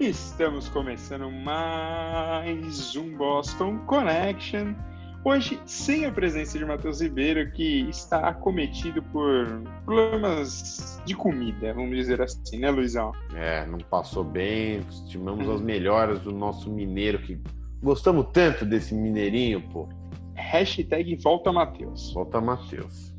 Estamos começando mais um Boston Connection. Hoje, sem a presença de Matheus Ribeiro, que está acometido por problemas de comida, vamos dizer assim, né, Luizão? É, não passou bem, estimamos as melhoras do nosso mineiro, que gostamos tanto desse mineirinho, pô. Hashtag volta Matheus. Volta Matheus.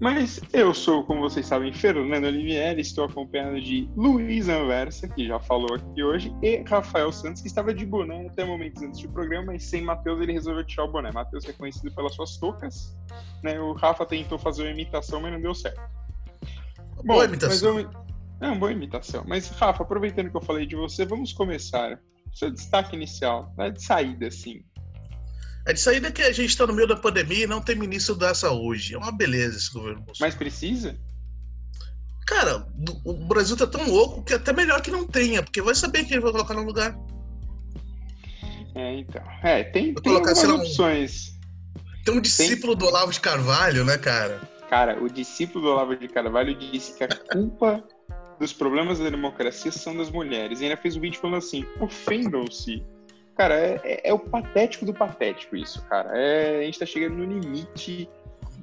Mas eu sou, como vocês sabem, Fernando Olivieri, estou acompanhado de Luiz Anversa, que já falou aqui hoje, e Rafael Santos, que estava de boné até momentos antes do programa, mas sem Matheus ele resolveu tirar o boné. Matheus é conhecido pelas suas toucas, né? O Rafa tentou fazer uma imitação, mas não deu certo. Bom, boa imitação. Eu... É uma boa imitação. Mas, Rafa, aproveitando que eu falei de você, vamos começar. Seu destaque inicial, né? de saída, assim. É de saída que a gente está no meio da pandemia e não tem ministro da saúde. É uma beleza esse governo Bolsonaro. Mas precisa? Cara, o Brasil tá tão louco que é até melhor que não tenha, porque vai saber quem ele vai colocar no lugar. É, então. É, tem, tem colocar, algumas opções. Tem um discípulo tem... do Olavo de Carvalho, né, cara? Cara, o discípulo do Olavo de Carvalho disse que a culpa dos problemas da democracia são das mulheres. E ainda fez um vídeo falando assim: ofendam-se Cara, é, é, é, o patético do patético isso, cara. É, a gente tá chegando no limite.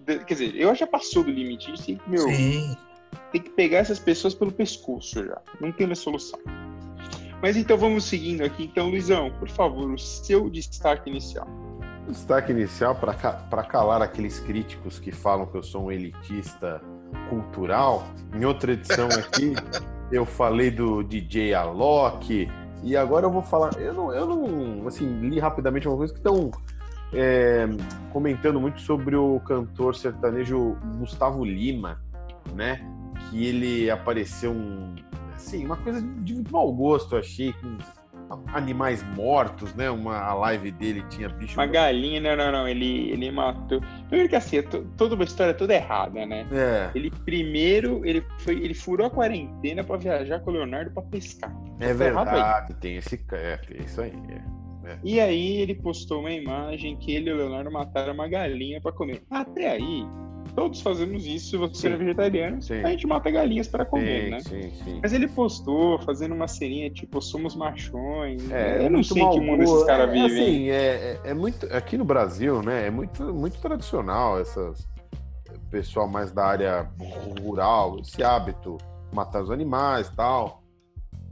De, quer dizer, eu já passou do limite. A gente tem que, meu, Sim. tem que pegar essas pessoas pelo pescoço já. Não tem mais solução. Mas então vamos seguindo aqui. Então, Luizão, por favor, o seu destaque inicial. Destaque inicial para calar aqueles críticos que falam que eu sou um elitista cultural. Em outra edição aqui, eu falei do DJ Alok, e agora eu vou falar. Eu não, eu não assim, li rapidamente uma coisa que estão é, comentando muito sobre o cantor sertanejo Gustavo Lima, né? Que ele apareceu um. Assim, uma coisa de muito mau gosto, eu achei, com animais mortos, né? Uma, a live dele tinha bicho. Uma galinha, não, não, não. Ele, ele matou. Primeiro que assim, é toda uma história toda errada, né? É. Ele primeiro, ele foi, ele furou a quarentena para viajar com o Leonardo para pescar. É verdade, tem esse. É, tem isso aí. É, é. E aí ele postou uma imagem que ele e o Leonardo mataram uma galinha para comer. Até aí, todos fazemos isso se você sim. é vegetariano. Sim. A gente mata galinhas para comer, sim, né? Sim, sim. Mas ele postou fazendo uma serinha tipo, somos machões. É, eu não sei que mundo esses caras é, vivem. Assim, é, é, muito. Aqui no Brasil, né? É muito, muito tradicional essas. Pessoal mais da área rural, esse hábito, matar os animais tal.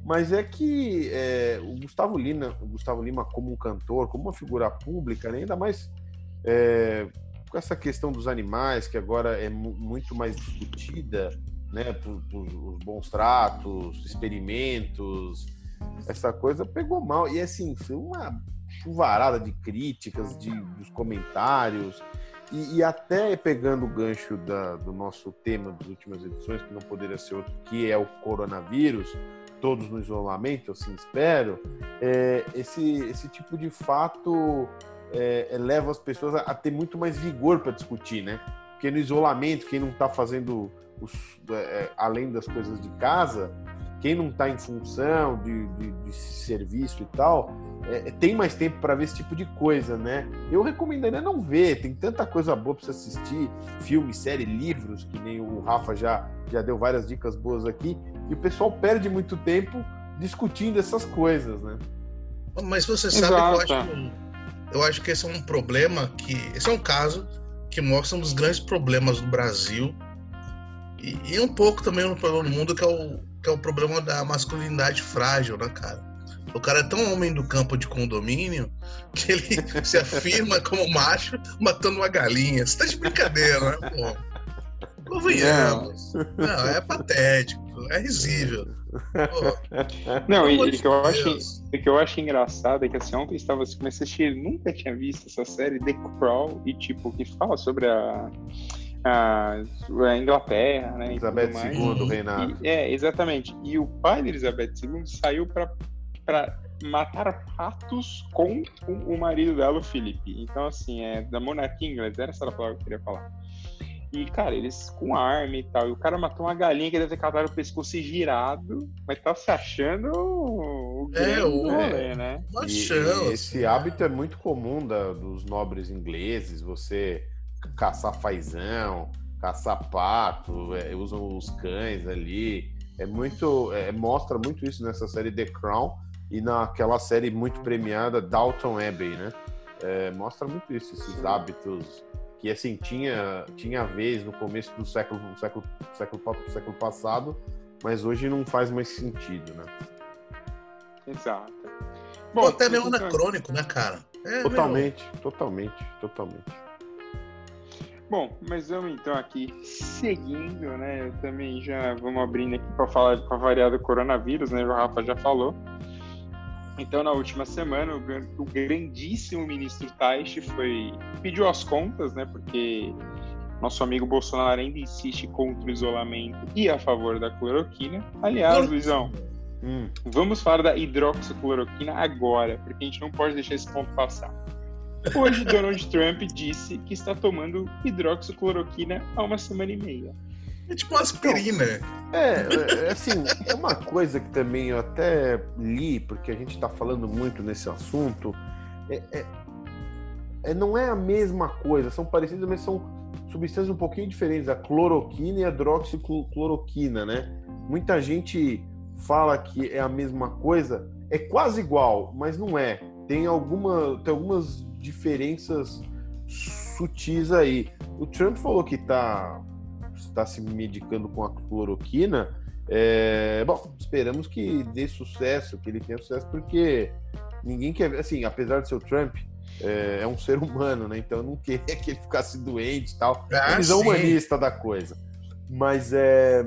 Mas é que é, o Gustavo Lima, o Gustavo Lima como um cantor, como uma figura pública, né, ainda mais é, com essa questão dos animais, que agora é muito mais discutida, né, por, por, os bons tratos, experimentos, essa coisa pegou mal. E assim, foi uma chuvarada de críticas, de, dos comentários, e, e até pegando o gancho da, do nosso tema das últimas edições, que não poderia ser outro, que é o coronavírus, todos no isolamento, assim espero, é, esse, esse tipo de fato é, é, leva as pessoas a, a, ter muito mais vigor para discutir, né? Porque no isolamento, quem não está fazendo os, é, é, além das coisas de casa, quem não está em função de, de, de, serviço e tal, é, tem mais tempo para ver esse tipo de coisa, né? Eu recomendaria não ver, tem tanta coisa boa para você assistir, filme, série, livros, que nem o Rafa já, já deu várias dicas boas aqui, e o pessoal perde muito tempo discutindo essas coisas, né? Mas você sabe Exato. que eu acho que eu acho que esse é um problema que. Esse é um caso que mostra um dos grandes problemas do Brasil e, e um pouco também no problema do mundo, que é, o, que é o problema da masculinidade frágil, né, cara? O cara é tão homem do campo de condomínio que ele se afirma como macho matando uma galinha. Você tá de brincadeira, né, pô? Convenhamos. Não, é patético, é risível. Não, e, o que eu acho, o que eu acho engraçado é que assim, ontem estava assim, assistir, nunca tinha visto essa série The Crawl e tipo, que fala sobre a, a, a Inglaterra, né? Elizabeth II do reinado. E, é, exatamente. E o pai de Elizabeth II saiu para matar ratos com o, o marido dela, o Felipe. Então, assim, é da monarquia inglesa, era essa a palavra que eu queria falar. E, cara, eles com arma e tal. E o cara matou uma galinha que deve ter catado o pescoço girado, mas tá se achando o é, o rolê, né? E, e esse hábito é muito comum da, dos nobres ingleses, você caçar fazão, caçar pato, é, usam os cães ali. É muito. É, mostra muito isso nessa série The Crown, e naquela série muito premiada Dalton Abbey, né? É, mostra muito isso, esses hábitos que assim tinha tinha vez no começo do século século século, século passado, mas hoje não faz mais sentido, né? Exato. Bom, até meio anacrônico, né, cara? É totalmente, meio... totalmente, totalmente. Bom, mas vamos então aqui seguindo, né? Eu também já vamos abrindo aqui para falar com a variada coronavírus, né? O Rafa já falou. Então, na última semana, o, o grandíssimo ministro Taishi foi pediu as contas, né? Porque nosso amigo Bolsonaro ainda insiste contra o isolamento e a favor da cloroquina. Aliás, Luizão, hum. vamos falar da hidroxicloroquina agora, porque a gente não pode deixar esse ponto passar. Hoje, Donald Trump disse que está tomando hidroxicloroquina há uma semana e meia. É tipo aspirina. É, é, assim, é uma coisa que também eu até li, porque a gente está falando muito nesse assunto. É, é, é, não é a mesma coisa, são parecidas, mas são substâncias um pouquinho diferentes, a cloroquina e a hidroxicloroquina, né? Muita gente fala que é a mesma coisa, é quase igual, mas não é. Tem, alguma, tem algumas diferenças sutis aí. O Trump falou que está está se medicando com a cloroquina, é, bom, esperamos que dê sucesso, que ele tenha sucesso, porque ninguém quer, assim, apesar de ser o Trump, é, é um ser humano, né? Então não quer que ele ficasse doente e tal. Ah, Eles é humanista da coisa. Mas é,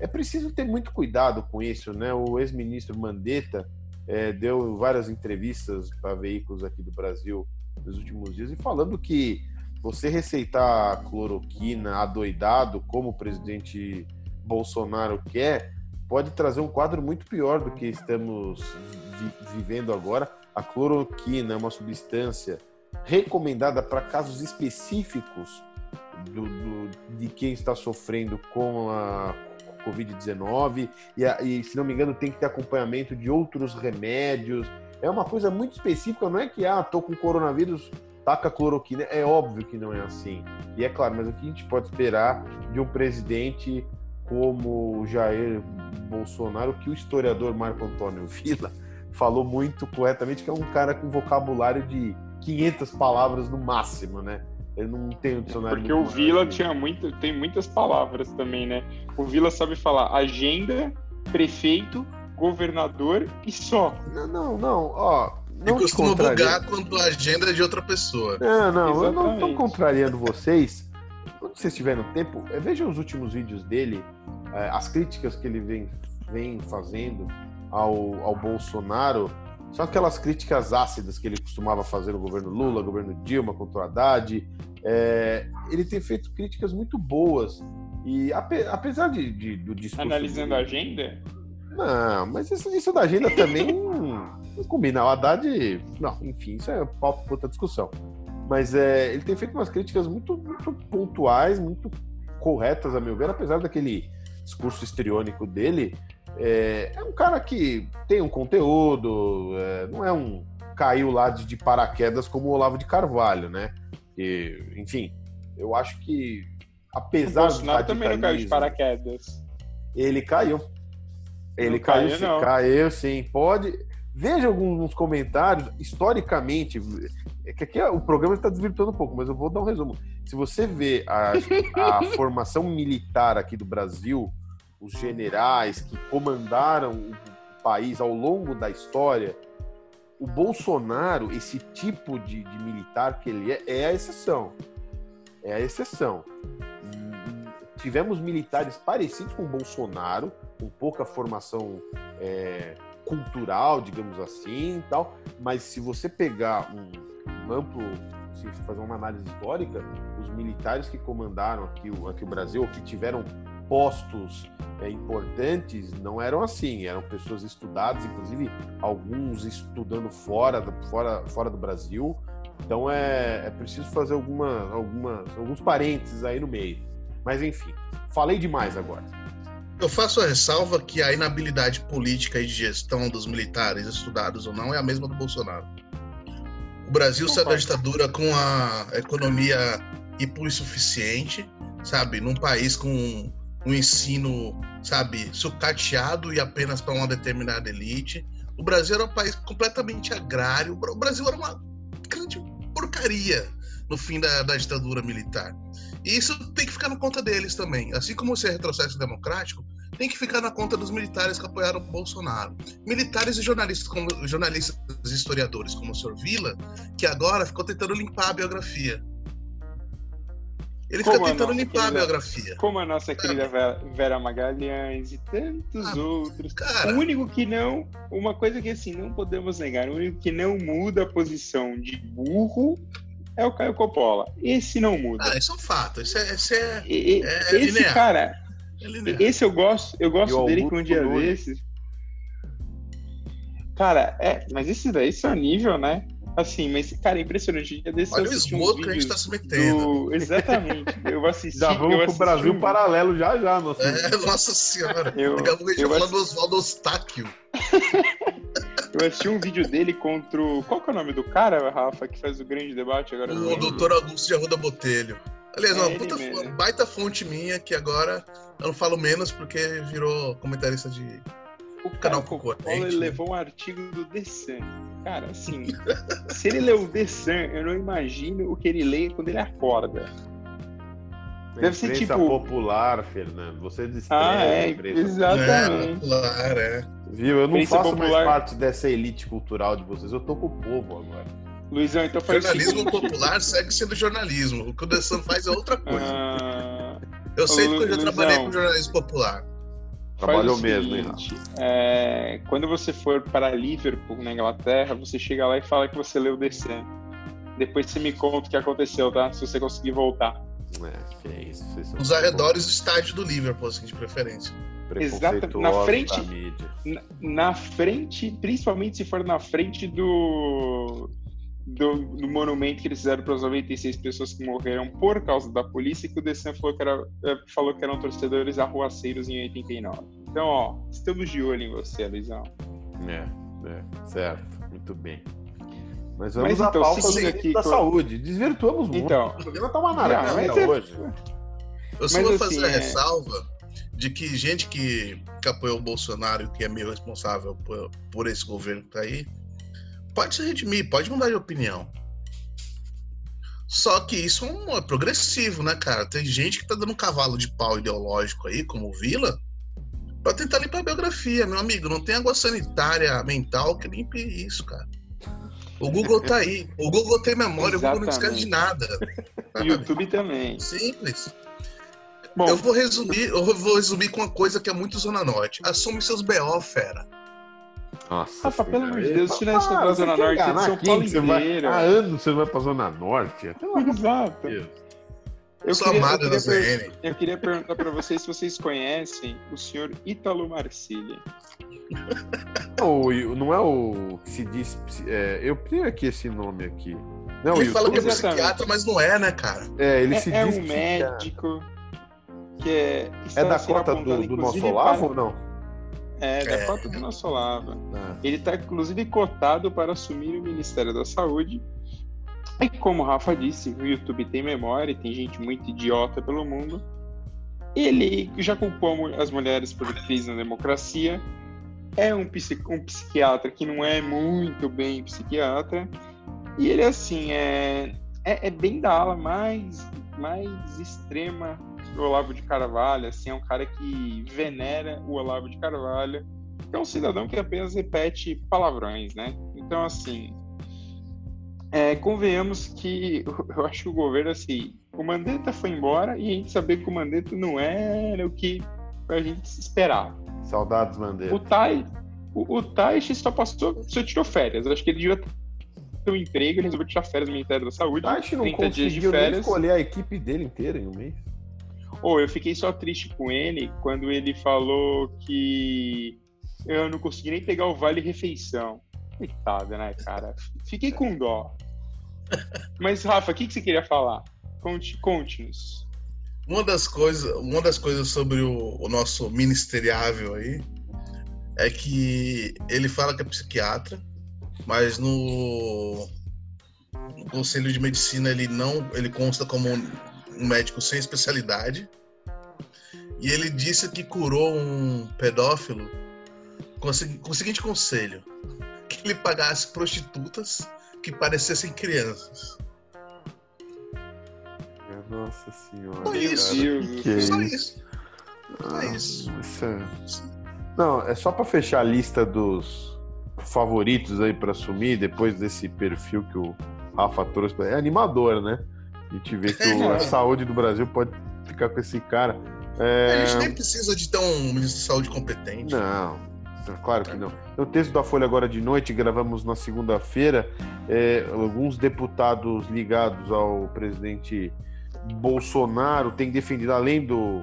é preciso ter muito cuidado com isso, né? O ex-ministro Mandetta é, deu várias entrevistas para veículos aqui do Brasil nos últimos dias e falando que você receitar cloroquina adoidado, como o presidente Bolsonaro quer, pode trazer um quadro muito pior do que estamos vi vivendo agora. A cloroquina é uma substância recomendada para casos específicos do, do, de quem está sofrendo com a Covid-19 e, e, se não me engano, tem que ter acompanhamento de outros remédios. É uma coisa muito específica, não é que, ah, tô com coronavírus, taca cloroquina. É óbvio que não é assim. E é claro, mas o que a gente pode esperar de um presidente como o Jair Bolsonaro, que o historiador Marco Antônio Villa falou muito corretamente, que é um cara com vocabulário de 500 palavras no máximo, né? Ele não tem um dicionário. Porque o Vila tinha muito, tem muitas palavras também, né? O Vila sabe falar agenda, prefeito, governador e só. Não, não, não. Ó, não e costuma bugar quando a agenda é de outra pessoa. Não, não, Exatamente. eu não estou contrariando vocês. Quando vocês tiverem tempo, é, vejam os últimos vídeos dele, é, as críticas que ele vem, vem fazendo ao, ao Bolsonaro. São aquelas críticas ácidas que ele costumava fazer no governo Lula, governo Dilma, contra o Haddad. É, ele tem feito críticas muito boas. E apesar de, de do discurso. Analisando a agenda? Não, mas isso, isso da agenda também não combina. O Haddad, não, enfim, isso é papo para outra discussão. Mas é, ele tem feito umas críticas muito, muito pontuais, muito corretas, a meu ver, apesar daquele discurso histriônico dele. É, é um cara que tem um conteúdo, é, não é um caiu lá de, de, paraquedas como o Olavo de Carvalho, né? E, enfim, eu acho que apesar o Bolsonaro também não caiu de paraquedas. Ele caiu. Ele não caiu, caiu, sim, caiu sim. Pode. Veja alguns comentários, historicamente, é que aqui o programa está desvirtuando um pouco, mas eu vou dar um resumo. Se você vê a, a formação militar aqui do Brasil, os generais que comandaram o país ao longo da história, o Bolsonaro, esse tipo de, de militar que ele é, é a exceção. É a exceção. Tivemos militares parecidos com o Bolsonaro, com pouca formação é, cultural, digamos assim, tal. Mas se você pegar um, um amplo, se fazer uma análise histórica, os militares que comandaram aqui o, aqui o Brasil, ou que tiveram postos é, importantes, não eram assim. Eram pessoas estudadas, inclusive alguns estudando fora, fora, fora do Brasil. Então é, é preciso fazer alguma, alguma, alguns parênteses aí no meio. Mas enfim, falei demais agora. Eu faço a ressalva que a inabilidade política e de gestão dos militares, estudados ou não, é a mesma do Bolsonaro. O Brasil saiu da ditadura com a economia hipossuficiente, sabe? Num país com um ensino, sabe, sucateado e apenas para uma determinada elite, O Brasil era um país completamente agrário. O Brasil era uma grande porcaria no fim da, da ditadura militar. E isso tem que ficar na conta deles também. Assim como esse retrocesso democrático, tem que ficar na conta dos militares que apoiaram o Bolsonaro. Militares e jornalistas, como, jornalistas e historiadores, como o Sr. Vila, que agora ficou tentando limpar a biografia. Ele como fica tentando limpar querida, a biografia. Como a nossa querida Vera Magalhães e tantos ah, outros. Cara, o único que não, uma coisa que assim, não podemos negar, o único que não muda a posição de burro é o Caio Coppola. Esse não muda. Ah, esse é um fato. Esse é, esse é, e, é esse linear. cara, é esse eu gosto, eu gosto dele com um dia desses. Cara, é, mas esse daí, esse é o nível, né? Assim, mas, cara, é impressionante. Dia desse Olha o esgoto um que a gente tá se metendo. Do... Exatamente. Eu assisti. já vamos pro Brasil um... paralelo já, já. Nossa, é, nossa senhora. Eu, Daqui a pouco a gente eu falando do Oswaldo Ostáquio. eu assisti um vídeo dele contra o. Qual que é o nome do cara, Rafa, que faz o grande debate agora? O doutor Augusto de Arruda Botelho. Aliás, é uma puta, baita fonte minha que agora eu não falo menos porque virou comentarista de o canal concorrente. Ele levou um artigo do The Sun. Cara, assim, se ele leu o The Sun, eu não imagino o que ele lê quando ele acorda. Deve ser tipo. popular, Fernando. Você descreve ah, é, Exatamente. É, popular, é. Viu? Eu não faço popular... mais parte dessa elite cultural de vocês. Eu tô com o povo agora. Luizão, então faz Jornalismo popular segue sendo jornalismo. O que o The Sun faz é outra coisa. Ah... Eu sei porque eu já trabalhei com jornalismo popular. Trabalhou mesmo, hein, é, Quando você for para Liverpool, na Inglaterra, você chega lá e fala que você leu DC. Depois você me conta o que aconteceu, tá? Se você conseguir voltar. É, que é isso. Os arredores do estádio do Liverpool, assim, de preferência. Exato, na frente. Na, na, frente, principalmente se for na frente do do, do, monumento que eles fizeram para as 96 pessoas que morreram por causa da polícia, que o Dessan falou que, era, é, falou que eram torcedores arruaceiros em 89. Então, ó, estamos de olho em você, Luizão. É, é, certo, muito bem. Mas vamos mas, à então, pauta aqui da com... saúde. Desvirtuamos muito. Então, o programa tá uma naranja é... hoje. Eu só mas, vou fazer assim, a é... ressalva de que gente que, que apoiou o Bolsonaro, que é meio responsável por, por esse governo que tá aí, pode se redimir, pode mudar de opinião. Só que isso é, é progressivo, né, cara? Tem gente que tá dando um cavalo de pau ideológico aí, como o Vila, pra tentar limpar a biografia, meu amigo. Não tem água sanitária mental que limpe isso, cara. O Google tá aí. O Google tem memória, Exatamente. o Google não esquece de nada. O YouTube também. Simples. Bom, eu vou resumir, eu vou resumir com uma coisa que é muito Zona Norte. Assume seus BO, fera. Nossa. Rafa, pelo amor de Deus, tira isso da Zona Norte de São Paulo inteiro. Há anos você vai pra Zona Norte. Exato. Eu sou queria, amado eu, queria eu queria perguntar para vocês se vocês conhecem o senhor Ítalo Marcília. Não, não é o que se diz. É, eu tenho aqui esse nome aqui. Não, ele fala que é psiquiatra, mas não é, né, cara? É, ele é, se é diz. É um médico que é. É da cota do, do nosso Olavo ou não? É, da é. cota do nosso Lava. É. Ele está, inclusive, cotado para assumir o Ministério da Saúde. E como o Rafa disse, o YouTube tem memória e tem gente muito idiota pelo mundo. Ele já culpou as mulheres por crise na democracia. É um, um psiquiatra que não é muito bem psiquiatra. E ele, assim, é, é, é bem da ala mais, mais extrema o Olavo de Carvalho, assim, é um cara que venera o Olavo de Carvalho, que é um cidadão que apenas repete palavrões, né? Então, assim, é, convenhamos que eu acho que o governo, assim, o Mandetta foi embora e a gente sabia que o Mandetta não era o que a gente esperava. Saudades, Mandetta. O Tai, o, o Taish só passou, só tirou férias. Acho que ele devia ter um emprego, ele resolveu tirar férias no Ministério da Saúde. Taish não conseguiu nem escolher a equipe dele inteira em um mês. Ou oh, eu fiquei só triste com ele quando ele falou que eu não consegui nem pegar o vale refeição. Coitado, né, cara? Fiquei com dó. Mas, Rafa, o que, que você queria falar? Conte-nos. Conte uma das coisas, uma das coisas sobre o, o, nosso ministeriável aí é que ele fala que é psiquiatra, mas no, no conselho de medicina ele não, ele consta como um médico sem especialidade. E ele disse que curou um pedófilo com, com o seguinte conselho: que ele pagasse prostitutas que parecessem crianças. Nossa senhora. Só isso. Que é só isso? isso. Só Ah, isso. isso é- Não, é só pra fechar a lista dos favoritos aí pra assumir, depois desse perfil que o Rafa trouxe. É animador, né? A gente vê que o- a saúde do Brasil pode ficar com esse cara. É, A gente nem precisa de ter um ministro de saúde competente. Não, claro que não. No texto da Folha agora de noite, gravamos na segunda-feira, é, alguns deputados ligados ao presidente Bolsonaro têm defendido, além do,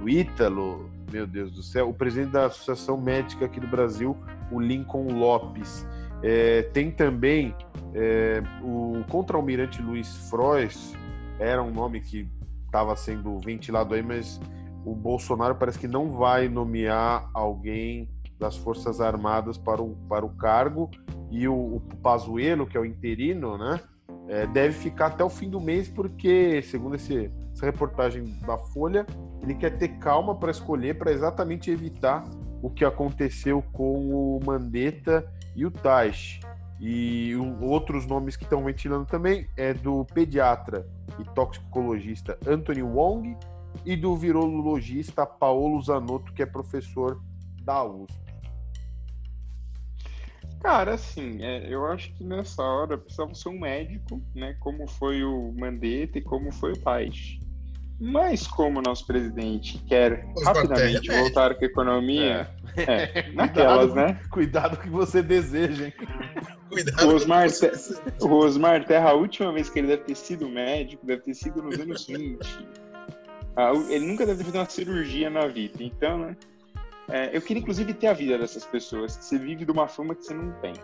do Ítalo, meu Deus do céu, o presidente da Associação Médica aqui do Brasil, o Lincoln Lopes. É, tem também é, o contra-almirante Luiz Frois, era um nome que estava sendo ventilado aí, mas o Bolsonaro parece que não vai nomear alguém das Forças Armadas para o, para o cargo. E o, o Pazuello, que é o interino, né, é, deve ficar até o fim do mês porque, segundo esse, essa reportagem da Folha, ele quer ter calma para escolher para exatamente evitar o que aconteceu com o Mandetta e o Taish. E outros nomes que estão ventilando também é do pediatra e toxicologista Anthony Wong e do virologista Paulo Zanotto, que é professor da USP. Cara, assim, é, eu acho que nessa hora precisava ser um médico, né? Como foi o Mandetta e como foi o Paes. Mas como o nosso presidente quer Os rapidamente é voltar com a economia, é, naquelas, né? Cuidado que você deseja, hein? Cuidado. O Osmar, com Te- o Osmar Terra, a última vez que ele deve ter sido médico, deve ter sido nos anos 20. Ah, o- Ele nunca deve ter feito uma cirurgia na vida. Então, né? é, eu queria, inclusive, ter a vida dessas pessoas. Que você vive de uma fama que você não tem.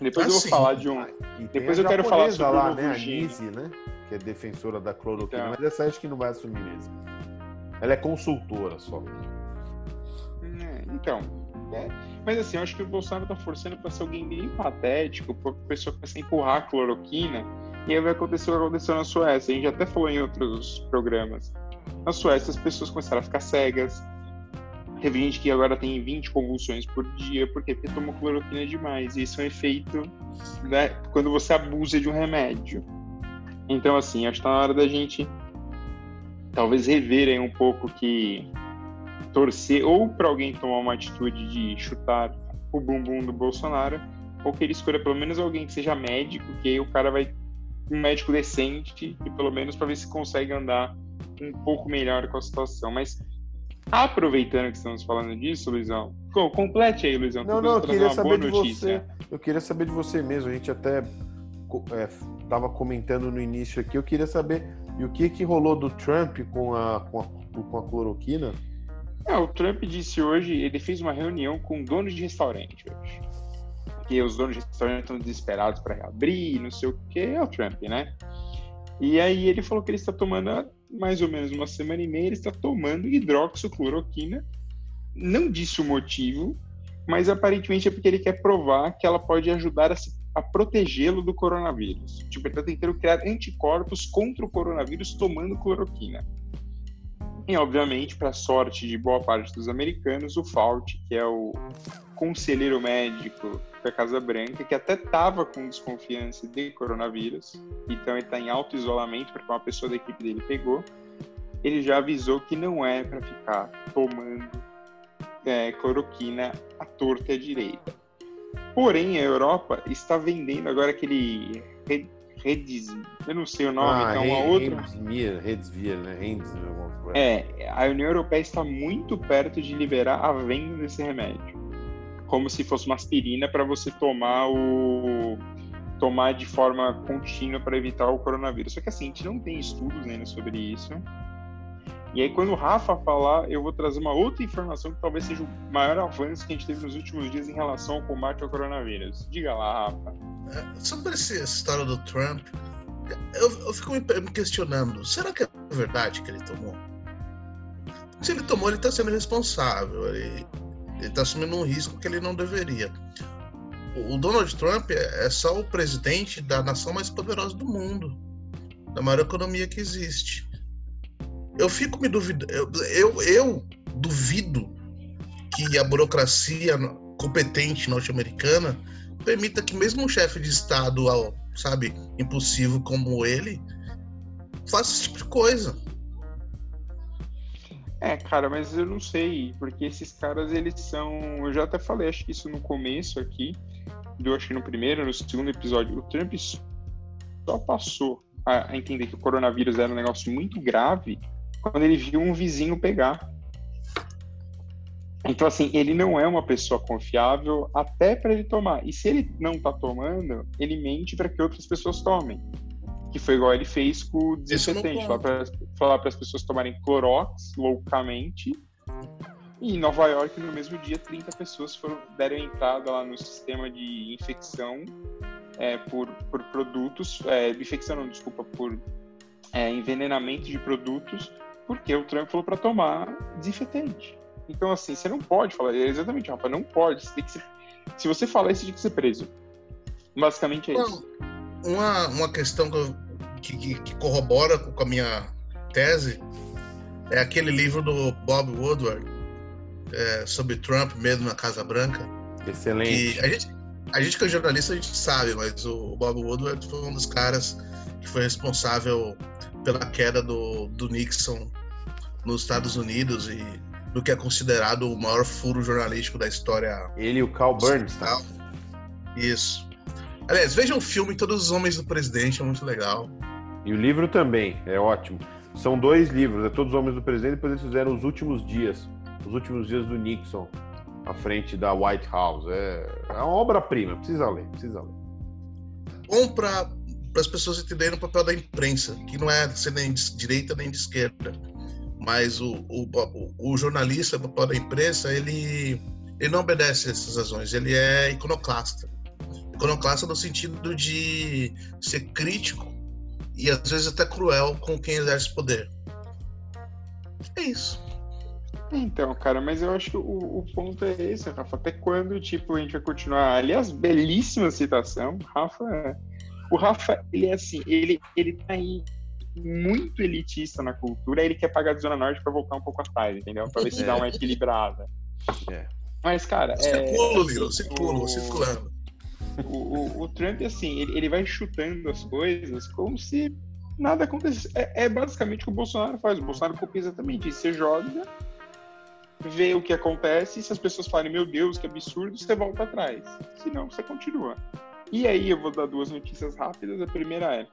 Depois Ah, eu vou sim. falar de um. Depois eu quero falar sobre o lá, novo né? A. Nise, né? Que é defensora da cloroquina, Então. mas essa acho que não vai assumir mesmo. Ela é consultora só. É, então. é. Mas assim, eu acho que o Bolsonaro tá forçando pra ser alguém bem patético, pra pessoa começar a empurrar a cloroquina, e aí vai acontecer o que aconteceu na Suécia. A gente até falou em outros programas. Na Suécia, as pessoas começaram a ficar cegas. Teve gente que agora tem 20 convulsões por dia? Porque tomou cloroquina demais. E isso é um efeito né, quando você abusa de um remédio. Então, assim, acho que tá na hora da gente talvez rever aí um pouco que torcer ou para alguém tomar uma atitude de chutar o bumbum do Bolsonaro, ou que ele escolha pelo menos alguém que seja médico, que aí o cara vai um médico decente e pelo menos para ver se consegue andar um pouco melhor com a situação. Mas aproveitando que estamos falando disso, Luizão, co- complete aí, Luizão. Não, não, eu queria saber de notícia. você. Eu queria saber de você mesmo. A gente até estava comentando no início aqui. Eu queria saber e o que que rolou do Trump com a, com a, com a cloroquina. É, o Trump disse hoje, ele fez uma reunião com donos de restaurante hoje. Porque os donos de restaurante estão desesperados para reabrir, não sei o que, é o Trump, né? E aí ele falou que ele está tomando mais ou menos uma semana e meia, ele está tomando hidroxicloroquina. Não disse o motivo, mas aparentemente é porque ele quer provar que ela pode ajudar a, a protegê-lo do coronavírus. Tipo, ele está tentando criar anticorpos contra o coronavírus tomando cloroquina. E, obviamente, para sorte de boa parte dos americanos, o Fauci, que é o conselheiro médico da Casa Branca, que até estava com desconfiança de coronavírus, então ele está em alto isolamento, porque uma pessoa da equipe dele pegou, ele já avisou que não é para ficar tomando é, cloroquina à torta e à direita. Porém, a Europa está vendendo agora aquele Red- Redis, eu não sei o nome, ah, que é uma Hen- outra... Hensmir, Redsvir, né? Coisa. É, a União Europeia está muito perto de liberar a venda desse remédio. Como se fosse uma aspirina para você tomar o tomar de forma contínua para evitar o coronavírus. Só que assim, a gente não tem estudos ainda sobre isso. E aí quando o Rafa falar, eu vou trazer uma outra informação que talvez seja o maior avanço que a gente teve nos últimos dias em relação ao combate ao coronavírus. Diga lá, Rafa. É, Sobre essa história do Trump, eu, eu fico me, me questionando: será que é verdade que ele tomou? Se ele tomou, ele está sendo responsável. Ele está assumindo um risco que ele não deveria. O, Donald Trump é, é só o presidente da nação mais poderosa do mundo, da maior economia que existe. Eu fico me duvidando. Eu, eu, eu duvido que a burocracia competente norte-americana permita que mesmo um chefe de Estado, sabe, impulsivo como ele, faça esse tipo de coisa. É, cara, mas eu não sei, porque esses caras, eles são. Eu já até falei, acho que isso no começo aqui, eu acho que no primeiro, no segundo episódio, o Trump só passou a entender que o coronavírus era um negócio muito grave quando ele viu um vizinho pegar. Então, assim, ele não é uma pessoa confiável até para ele tomar. E se ele não tá tomando, ele mente para que outras pessoas tomem. Que foi igual ele fez com o desinfetante. Falar para as pessoas tomarem Clorox loucamente. E em Nova York, no mesmo dia, 30 pessoas foram, deram entrada lá no sistema de infecção é, por, por produtos. É, infecção, não, desculpa, por é, envenenamento de produtos, porque o Trump falou para tomar desinfetante. Então, assim, você não pode falar. Exatamente, Rafa, não pode. Você tem que ser, se você falar isso, tem que ser preso. Basicamente é isso. Uma, uma questão que, que, que corrobora com a minha tese é aquele livro do Bob Woodward é, sobre Trump, Medo na Casa Branca. Excelente. a, gente, a gente que é jornalista, a gente sabe, mas o Bob Woodward foi um dos caras que foi responsável pela queda do, do Nixon nos Estados Unidos e do que é considerado o maior furo jornalístico da história. Ele e o Carl Bernstein. Isso. Aliás, vejam o filme Todos os Homens do Presidente, é muito legal. E o livro também, é ótimo. São dois livros, é Todos os Homens do Presidente, depois eles fizeram Os Últimos Dias, Os Últimos Dias do Nixon, à frente da White House. É, é uma obra-prima, precisa ler, precisa ler. Bom para as pessoas entenderem o papel da imprensa, que não é ser nem de direita nem de esquerda mas o, o, o, jornalista, o papel da imprensa, ele, ele não obedece a essas razões, ele é iconoclasta. Iconoclasta no sentido de ser crítico e às vezes até cruel com quem exerce poder. É isso. Então, cara, mas eu acho que o, o, ponto é esse, Rafa. Até quando, tipo, a gente vai continuar? Aliás, belíssima citação. Rafa, o Rafa, ele é assim, ele, ele tá aí muito elitista na cultura, ele quer pagar de Zona Norte para voltar um pouco atrás, entendeu? Para ver se dá uma equilibrada. É. Mas, cara. Circulo, é, Lilo, circulo, circulando. O, o, o, Trump, assim, ele, ele vai chutando as coisas como se nada acontecesse. É, é basicamente o que o Bolsonaro faz. O Bolsonaro copia exatamente isso. Você joga, vê o que acontece, e se as pessoas falarem, meu Deus, que absurdo, você volta atrás. Se não, você continua. E aí eu vou dar duas notícias rápidas. A primeira é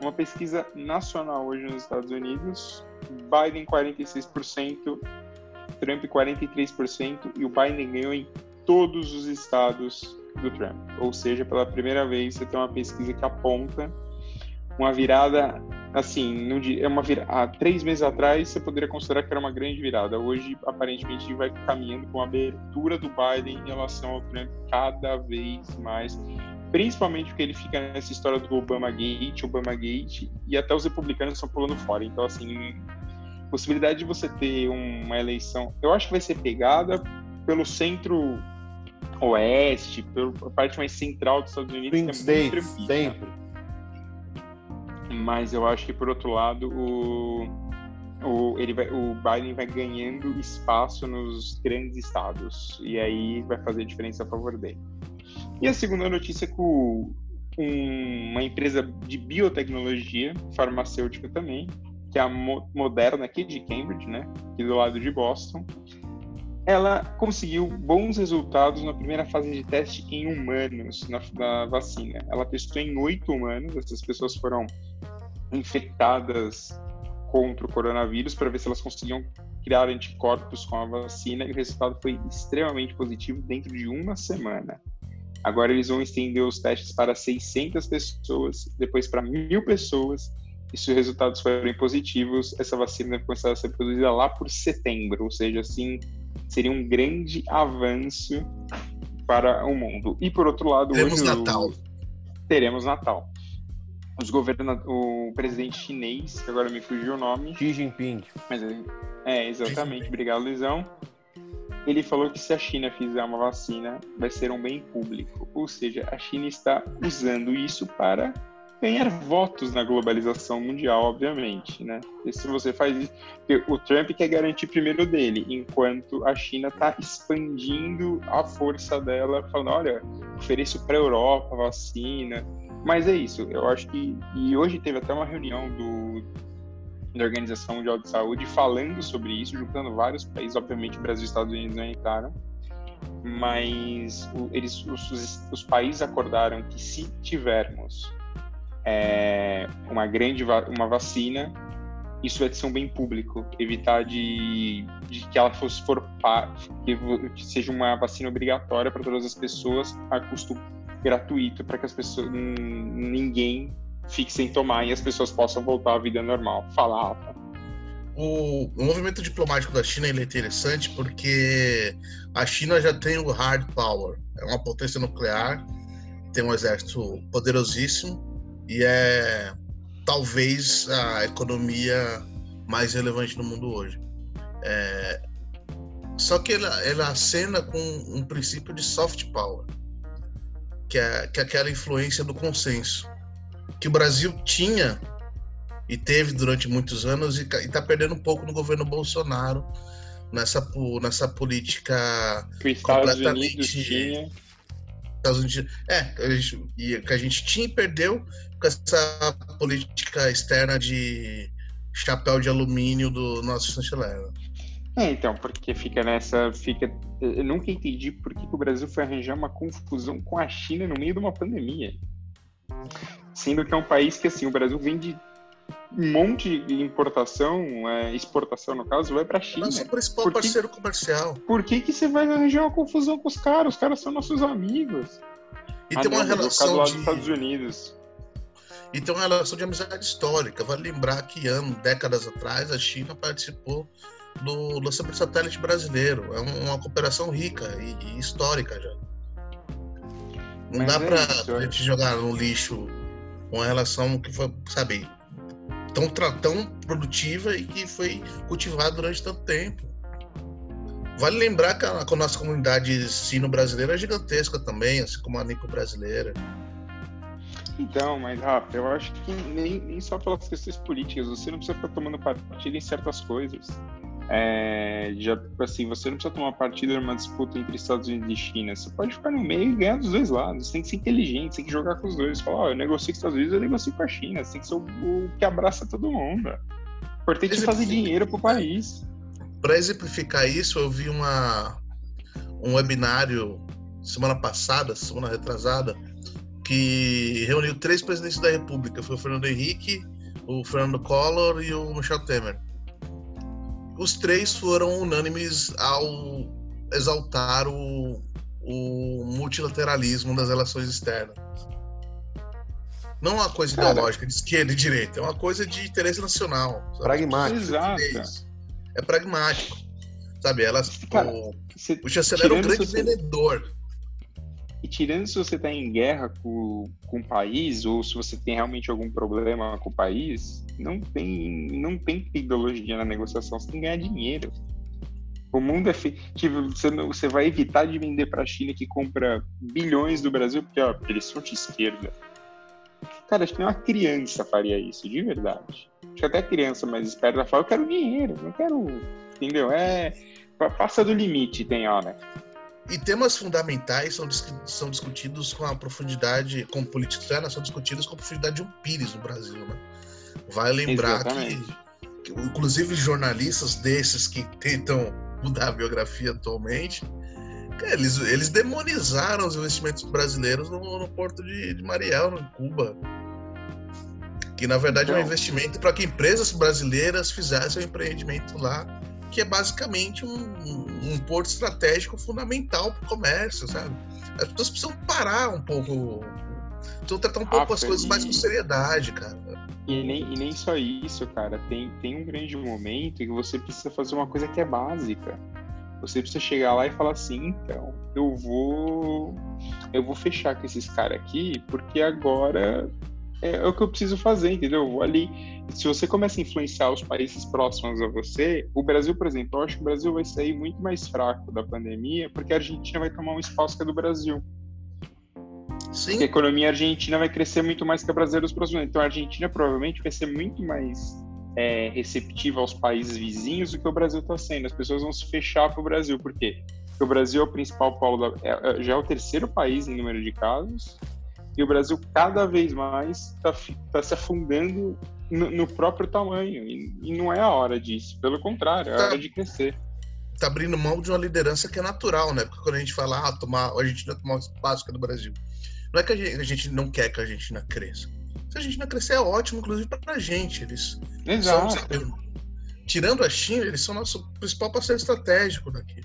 uma pesquisa nacional hoje nos Estados Unidos, Biden 46%, Trump 43% e o Biden ganhou em todos os estados do Trump. Ou seja, pela primeira vez você tem uma pesquisa que aponta uma virada, assim, é uma virada, há três meses atrás você poderia considerar que era uma grande virada. Hoje, aparentemente, vai caminhando com a abertura do Biden em relação ao Trump cada vez mais principalmente porque ele fica nessa história do Obama Gate, Obama Gate, e até os republicanos estão pulando fora. Então, assim, possibilidade de você ter uma eleição, eu acho que vai ser pegada pelo centro oeste, pela parte mais central dos Estados Unidos, que é States, sempre. Mas eu acho que por outro lado o, o, ele vai, o Biden vai ganhando espaço nos grandes estados e aí vai fazer diferença a favor dele. E a segunda notícia é que um, uma empresa de biotecnologia, farmacêutica também, que é a Moderna aqui de Cambridge, né, aqui do lado de Boston, ela conseguiu bons resultados na primeira fase de teste em humanos na, na vacina. Ela testou em oito humanos, essas pessoas foram infectadas contra o coronavírus para ver se elas conseguiam criar anticorpos com a vacina e o resultado foi extremamente positivo dentro de uma semana. Agora eles vão estender os testes para 600 pessoas, depois para mil pessoas. E se os resultados forem positivos, essa vacina deve começar a ser produzida lá por setembro. Ou seja, assim, seria um grande avanço para o mundo. E por outro lado, teremos hoje, Natal. O... Teremos Natal. Os governadores, o presidente chinês, que agora me fugiu o nome. Xi Jinping. Mas, é, exatamente. Obrigado, Luizão ele falou que se a China fizer uma vacina, vai ser um bem público. Ou seja, a China está usando isso para ganhar votos na globalização mundial, obviamente, né? E se você faz isso, o Trump quer garantir primeiro dele, enquanto a China está expandindo a força dela, falando, olha, ofereço para a Europa vacina. Mas é isso, eu acho que e hoje teve até uma reunião do da Organização Mundial de Saúde falando sobre isso, juntando vários países, obviamente Brasil e os Estados Unidos não entraram, mas eles, os, os países acordaram que se tivermos é, uma grande uma vacina, isso vai ser um bem público, evitar de, de que ela fosse for que, que seja uma vacina obrigatória para todas as pessoas a custo gratuito para que as pessoas ninguém fique sem tomar e as pessoas possam voltar à vida normal. Fala, Rafa. O, o, movimento diplomático da China é interessante porque a China já tem o hard power, é uma potência nuclear, tem um exército poderosíssimo e é talvez a economia mais relevante no mundo hoje. É, só que ela, ela acena com um princípio de soft power, que é, que é aquela influência do consenso, que o Brasil tinha e teve durante muitos anos e está perdendo um pouco no governo Bolsonaro nessa, nessa política que completamente. Unidos tinha. Estados Unidos, é, que a, gente, que a gente tinha e perdeu com essa política externa de chapéu de alumínio do nosso chanceler. É, então, porque fica nessa. Fica, eu nunca entendi por que, que o Brasil foi arranjar uma confusão com a China no meio de uma pandemia. Sendo que é um país que, assim, o Brasil vende um monte de importação, é, exportação no caso, vai para a China. Nosso principal por que, parceiro comercial. Por que, que você vai arranjar uma confusão com os caras? Os caras são nossos amigos. E ah, tem uma não, relação do de... dos Estados Unidos. E tem uma relação de amizade histórica. Vale lembrar que anos, décadas atrás, a China participou do lançamento satélite brasileiro. É uma cooperação rica e, histórica já. Não Mas dá é para a é. gente jogar no lixo uma relação que foi, sabe, tão, tão produtiva e que foi cultivada durante tanto tempo. Vale lembrar que a, a nossa comunidade sino-brasileira é gigantesca também, assim como a nico brasileira. Então, mas Rafa, eu acho que nem, nem só pelas questões políticas, você não precisa ficar tomando partido em certas coisas. É, já, assim, você não precisa tomar partido numa disputa entre Estados Unidos e China. Você pode ficar no meio e ganhar dos dois lados. Você tem que ser inteligente, você tem que jogar com os dois. Falar, ó, oh, eu negocio com os Estados Unidos, eu negocio com a China. Você tem que ser o, o que abraça todo mundo. Importante é fazer dinheiro pro país. Para exemplificar isso, eu vi uma, um webinário semana passada, semana retrasada, que reuniu três presidentes da República. Foi o Fernando Henrique, o Fernando Collor e o Michel Temer os três foram unânimes ao exaltar o, o multilateralismo das relações externas. Não é uma coisa Cara, ideológica de esquerda e direita, é uma coisa de interesse nacional. Sabe? Pragmático. Exato. É pragmático. Sabe, elas, Cara, o, o chanceler é um grande vendedor. E tirando se você está em guerra com, com o país, ou se você tem realmente algum problema com o país, não tem, não tem ideologia na negociação, você tem que ganhar dinheiro. O mundo é feito. Tipo, você, você vai evitar de vender para a China que compra bilhões do Brasil, porque ó, eles são de esquerda. Cara, acho que nem uma criança faria isso, de verdade. Acho que até criança mais esperta fala: eu quero dinheiro, não quero. Entendeu? É. Passa do limite, tem hora. E temas fundamentais são, são discutidos com a profundidade, com política externa, são discutidos com a profundidade de um pires no Brasil, né? Vai lembrar que, que, inclusive, jornalistas desses que tentam mudar a biografia atualmente, eles, eles demonizaram os investimentos brasileiros no, no porto de, de Mariel, em Cuba. Que na verdade então, é um investimento para que empresas brasileiras fizessem um empreendimento lá que é basicamente um, um porto estratégico fundamental para o comércio, sabe? As pessoas precisam parar um pouco, precisam tratar um pouco ah, as coisas mais com seriedade, cara. E nem, e nem só isso, cara. Tem, tem um grande momento que você precisa fazer uma coisa que é básica. Você precisa chegar lá e falar assim, então, eu vou eu vou fechar com esses caras aqui, porque agora é, é o que eu preciso fazer, entendeu? Eu vou ali. Se você começa a influenciar os países próximos a você, o Brasil, por exemplo, eu acho que o Brasil vai sair muito mais fraco da pandemia, porque a Argentina vai tomar um espaço que é do Brasil. Sim. Porque a economia argentina vai crescer muito mais que a brasileira nos próximos anos. Então a Argentina provavelmente vai ser muito mais é, receptiva aos países vizinhos do que o Brasil está sendo. As pessoas vão se fechar para o Brasil. Por quê? Porque o Brasil é o principal polo, da, é, é já é o terceiro país em número de casos, e o Brasil cada vez mais está tá se afundando no, no próprio tamanho. E, e, não é a hora disso. Pelo contrário, é a hora de crescer tá abrindo mão de uma liderança que é natural, né? Porque quando a gente fala, ah, tomar, a Argentina tomar o espaço que é do Brasil. Não é que a gente, a gente, não quer que a Argentina cresça. Se a Argentina crescer é ótimo, inclusive pra gente. Eles Exato. São, tirando a China, eles são nosso principal parceiro estratégico daqui.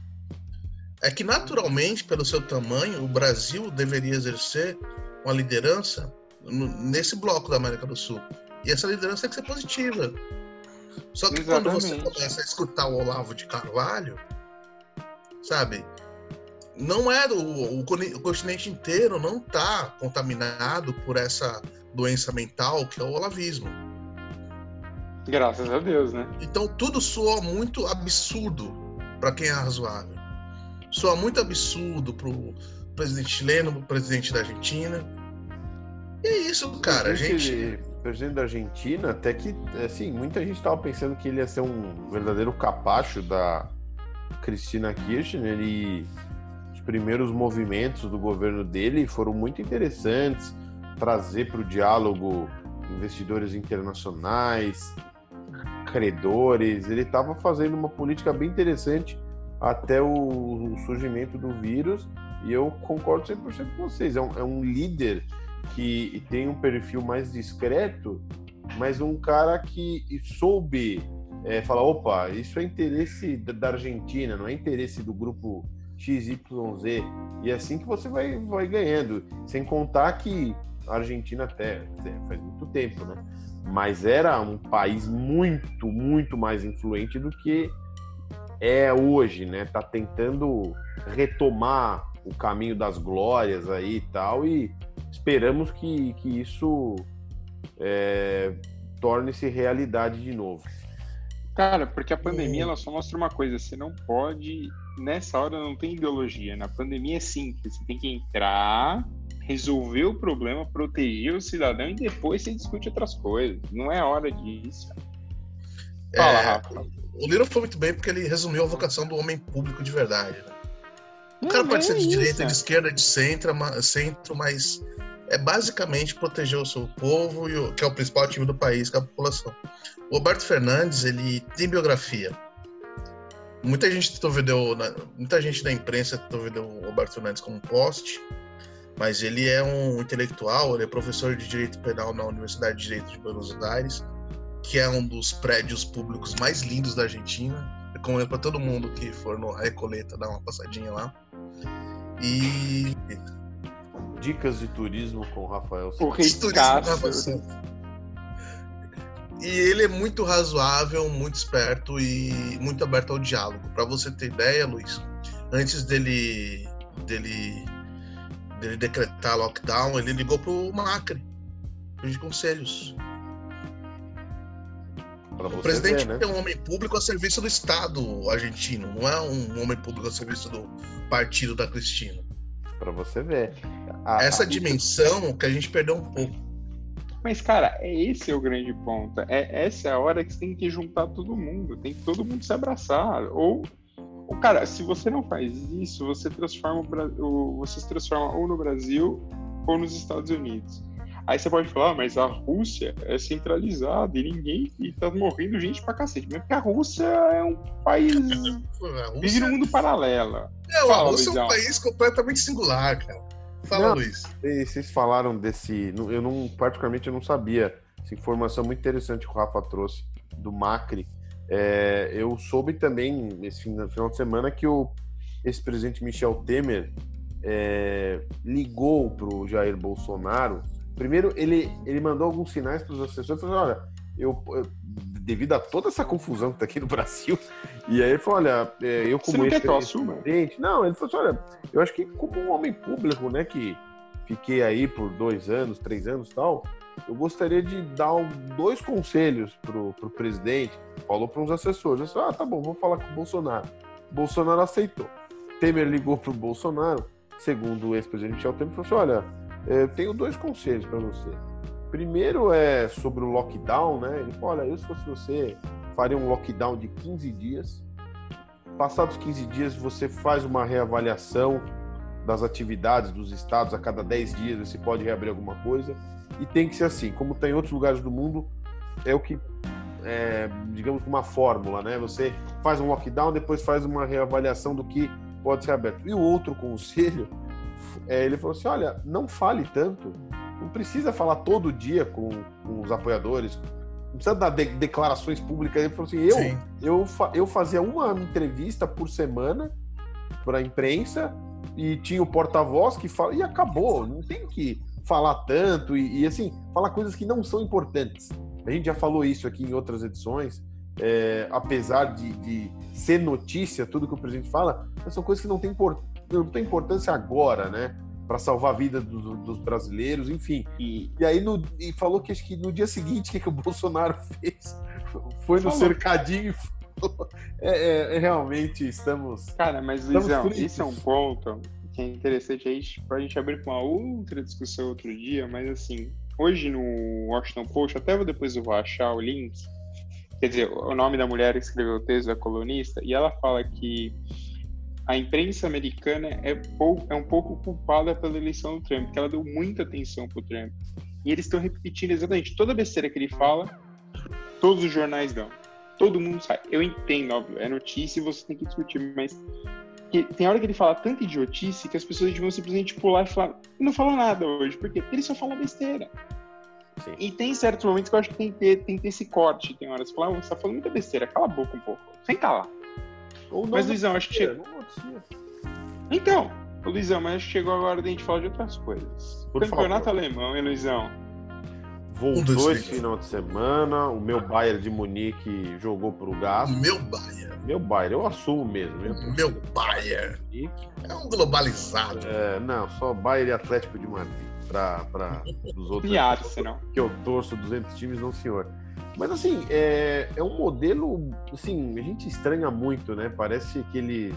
É que naturalmente, pelo seu tamanho, o Brasil deveria exercer uma liderança nesse bloco da América do Sul. E essa liderança tem que ser positiva. Só que Exatamente. quando você começa a escutar o Olavo de Carvalho, sabe? Não é o, o continente inteiro não está contaminado por essa doença mental que é o olavismo. Graças a Deus, né? Então tudo soa muito absurdo para quem é razoável. Soa muito absurdo pro presidente chileno, presidente da Argentina. E é isso, cara. A gente presidente da Argentina, até que, assim, muita gente estava pensando que ele ia ser um verdadeiro capacho da Cristina Kirchner e os primeiros movimentos do governo dele foram muito interessantes, trazer para o diálogo investidores internacionais, credores, ele estava fazendo uma política bem interessante até o surgimento do vírus e eu concordo 100% com vocês, é um, é um líder que tem um perfil mais discreto, mas um cara que soube é, falar: opa, isso é interesse da Argentina, não é interesse do grupo XYZ. E é assim que você vai, vai ganhando. Sem contar que a Argentina até faz muito tempo, né? Mas era um país muito, muito mais influente do que é hoje, né? Tá tentando retomar o caminho das glórias aí e tal, e esperamos que, que isso é, torne-se realidade de novo. Cara, porque a pandemia ela só mostra uma coisa: você não pode. Nessa hora não tem ideologia. Na pandemia é simples. Você tem que entrar, resolver o problema, proteger o cidadão e depois você discute outras coisas. Não é hora disso. Fala, é, Rafa. O Lira foi muito bem porque ele resumiu a vocação do homem público de verdade. Né? O cara pode ser de direita, de esquerda, de centro, centro, mas é basicamente proteger o seu povo, e o, que é o principal time do país, que é a população. O Roberto Fernandes, ele tem biografia. Muita gente o, muita gente da imprensa vender o Roberto Fernandes como poste, mas ele é um intelectual, ele é professor de Direito Penal na Universidade de Direito de Buenos Aires, que é um dos prédios públicos mais lindos da Argentina. Recomendo para todo mundo que for no Recoleta dar uma passadinha lá. E Dicas de turismo com Rafael O rei turismo E ele é muito razoável, muito esperto e muito aberto ao diálogo. Para você ter ideia, Luiz, antes dele dele dele decretar lockdown, ele ligou pro Macri, de conselhos. O presidente ver, né? é um homem público a serviço do Estado argentino, não é um homem público a serviço do partido da Cristina para você ver. A, Essa a... dimensão que a gente perdeu um pouco. Mas, cara, é esse é o grande ponto. É, essa é a hora que você tem que juntar todo mundo. Tem que todo mundo se abraçar. Ou, ou cara, se você não faz isso, você transforma o, você se transforma ou no Brasil ou nos Estados Unidos. Aí você pode falar, ah, mas a Rússia é centralizada e ninguém e tá morrendo gente pra cacete. Mas porque a Rússia é um país. Rússia... vive num mundo paralelo. Não, Fala, a Rússia Luizão. é um país completamente singular, cara. Fala, não, Luiz. Vocês falaram desse. Eu não, particularmente, eu não sabia. Essa informação muito interessante que o Rafa trouxe do Macri. É, eu soube também, nesse final de semana, que o ex-presidente Michel Temer é, ligou para o Jair Bolsonaro Primeiro, ele, ele mandou alguns sinais para os assessores, falou, olha, eu, eu, devido a toda essa confusão que está aqui no Brasil, e aí ele falou, olha, é, eu como Você não quer não, ele falou assim, olha, eu acho que como um homem público, né, que fiquei aí por dois anos, três anos tal, eu gostaria de dar dois conselhos pro, pro presidente, falou para uns assessores, eu disse, ah, tá bom, vou falar com o Bolsonaro. Bolsonaro aceitou. Temer ligou pro Bolsonaro, segundo o ex-presidente Michel Temer, falou assim, olha, eu tenho dois conselhos para você. Primeiro é sobre o lockdown, né? Ele falou, olha, eu se fosse você, faria um lockdown de 15 dias. Passados 15 dias, você faz uma reavaliação das atividades dos estados a cada 10 dias, você pode reabrir alguma coisa. E tem que ser assim, como tem em outros lugares do mundo, é o que, é, digamos, uma fórmula, né? Você faz um lockdown, depois faz uma reavaliação do que pode ser aberto. E o outro conselho, é, ele falou assim: olha, não fale tanto, não precisa falar todo dia com, com os apoiadores, não precisa dar de, declarações públicas. Ele falou assim: eu, eu, eu fazia uma entrevista por semana para a imprensa e tinha o porta-voz que fala, e acabou, não tem que falar tanto e, e, assim, falar coisas que não são importantes. A gente já falou isso aqui em outras edições, é, apesar de, de, ser notícia, tudo que o presidente fala, são coisas que não têm, não têm importância agora, né? Para salvar a vida do, dos brasileiros, enfim. E, e aí no, e falou que acho que no dia seguinte, o que, que o Bolsonaro fez? Foi no falou. cercadinho e é, é, é, realmente estamos. Cara, mas Luizão, isso é um ponto que é interessante aí para a gente abrir com uma outra discussão outro dia, mas assim, hoje no Washington Post, até depois eu vou achar o link, quer dizer, o nome da mulher que escreveu o texto da colunista, e ela fala que a imprensa americana é, pouco, é um pouco culpada pela eleição do Trump, que ela deu muita atenção pro Trump. E eles estão repetindo exatamente toda besteira que ele fala, todos os jornais dão. Todo mundo sabe. Eu entendo, óbvio, é notícia e você tem que discutir, mas tem hora que ele fala tanta idiotice que as pessoas vão simplesmente pular e falar, não fala nada hoje, porque ele só fala besteira. Sim. E tem certos momentos que eu acho que tem que ter, tem que ter esse corte. Tem horas que fala, você tá falando muita besteira, cala a boca um pouco. Sem calar. Ou mas, Luizão, acho que chegou. Então, Luizão, mas acho que chegou agora da gente falar de outras coisas. Por Campeonato favor. alemão, hein, Luizão? Voltou esse final de semana. O meu Bayern de Munique jogou pro Gás. Meu Bayern. Meu Bayern, eu assumo mesmo. Meu Bayern. É um globalizado. É, não, só Bayern e Atlético de Madrid. Pra, pra os outros. E Arsenal. Que eu torço 200 times, não senhor. Mas assim, é, é um modelo. Assim, a gente estranha muito, né? Parece aqueles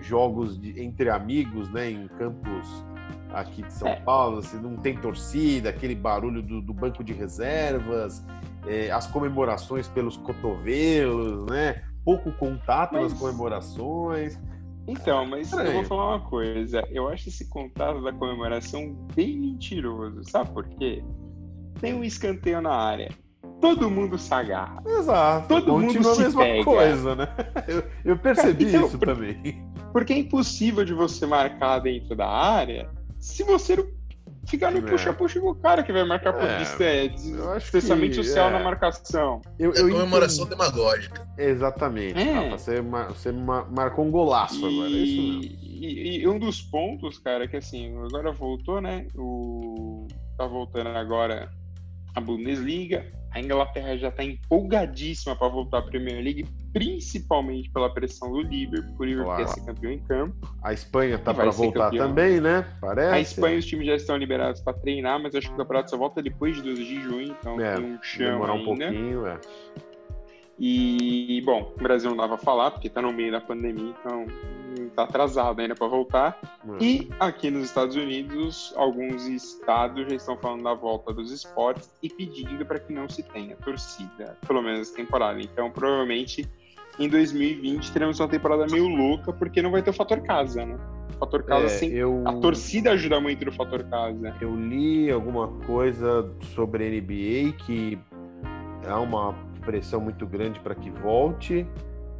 jogos de, entre amigos, né? Em campos aqui de São é. Paulo, assim, não tem torcida, aquele barulho do, do banco de reservas, é, as comemorações pelos cotovelos, né? Pouco contato mas... nas comemorações. Então, mas eu vou falar uma coisa. Eu acho esse contato da comemoração bem mentiroso. Sabe por quê? Tem um escanteio na área. Todo mundo se agarra. Exato. Todo Continua mundo se a mesma pega. coisa, né? Eu, eu percebi então, isso por, também. Porque é impossível de você marcar dentro da área se você não ficar no puxa-puxa com o cara que vai marcar por é, distanciamento social é. na marcação. Eu, eu é comemoração entendi. demagógica. Exatamente. É. você, você marcou um golaço e, agora, é isso mesmo. E, e, um dos pontos, cara, que assim, agora voltou, né? O, tá voltando agora a Bundesliga. A Inglaterra já está empolgadíssima para voltar à Premier League, principalmente pela pressão do Liverpool, por Liverpool claro. quer ser campeão em campo. A Espanha está para voltar campeão. também, né? Parece. A Espanha os times já estão liberados para treinar, mas acho que o campeonato só volta depois de 12 de junho, então é, tem um chão demorar um pouquinho, é. E, bom, o Brasil não dava a falar, porque está no meio da pandemia, então está atrasado ainda para voltar. Uhum. E aqui nos Estados Unidos, alguns estados já estão falando da volta dos esportes e pedindo para que não se tenha torcida, pelo menos temporada. Então, provavelmente em 2020 teremos uma temporada meio louca, porque não vai ter o fator casa, né? O fator casa, é, sim. Eu... A torcida ajuda muito no fator casa. Eu li alguma coisa sobre NBA que há uma pressão muito grande para que volte.